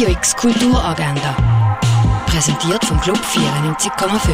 Radio X Kulturagenda. Präsentiert vom Club 94,5.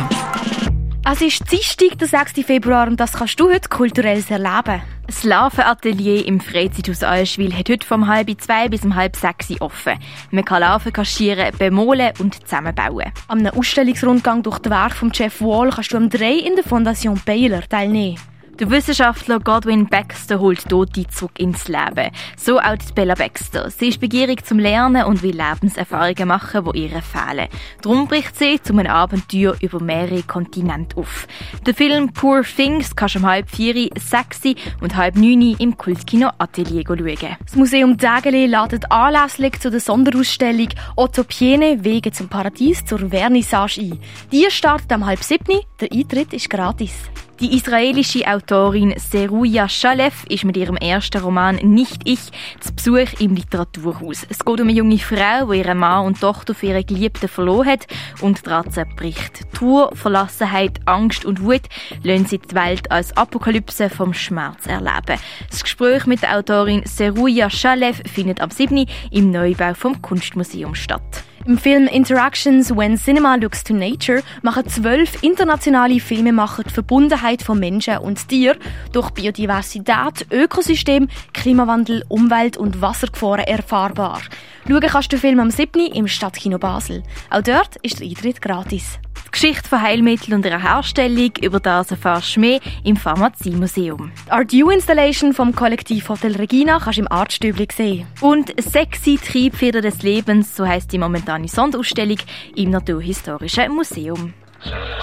Es ist Dienstag, der 6. Februar, und das kannst du heute kulturell erleben. Das Larvenatelier im Freizeithaus Allschwil hat heute vom halb zwei bis um halb sechs offen. Man kann Larven kaschieren, bemolen und zusammenbauen. Am Ausstellungsrundgang durch die Werk von Jeff Wall kannst du am 3 in der Fondation Baylor teilnehmen. Der Wissenschaftler Godwin Baxter holt Tote zurück ins Leben. So auch die Bella Baxter. Sie ist begierig zum Lernen und will Lebenserfahrungen machen, die ihr fehlen. Darum bricht sie zu einem Abenteuer über mehrere Kontinente auf. Der Film Poor Things kannst du um halb vier, sechs und halb neun im Kultkino Atelier schauen. Das Museum Dägeli ladet anlässlich zu der Sonderausstellung Otto Piene Wege zum Paradies zur Vernissage ein. Die startet am halb siebni. Der Eintritt ist gratis. Die israelische Autorin Seruya Shalev ist mit ihrem ersten Roman Nicht ich zu Besuch im Literaturhaus. Es geht um eine junge Frau, die ihren Mann und Tochter für ihre Geliebten verloren hat und daran zerbricht. Tour, Verlassenheit, Angst und Wut lassen sie die Welt als Apokalypse vom Schmerz erleben. Das Gespräch mit der Autorin Seruya Shalev findet am 7. im Neubau vom Kunstmuseum statt. Im Film Interactions When Cinema Looks to Nature machen zwölf internationale Filmemacher die Verbundenheit von Menschen und Tieren durch Biodiversität, Ökosystem, Klimawandel, Umwelt und Wassergefahren erfahrbar. Schauen kannst du den Film am 7. im Stadtkino Basel. Auch dort ist der Eintritt gratis. Die Geschichte von Heilmitteln und ihrer Herstellung, über das erfährst du mehr im Pharmaziemuseum. Die Art U Installation vom Kollektiv Hotel Regina kannst du im Artstübli sehen. Und «Sexy Triebfeder des Lebens», so heißt die momentane Sonderausstellung im Naturhistorischen Museum.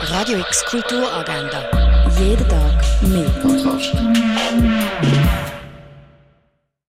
Radio X Kulturagenda. Jeden Tag mehr.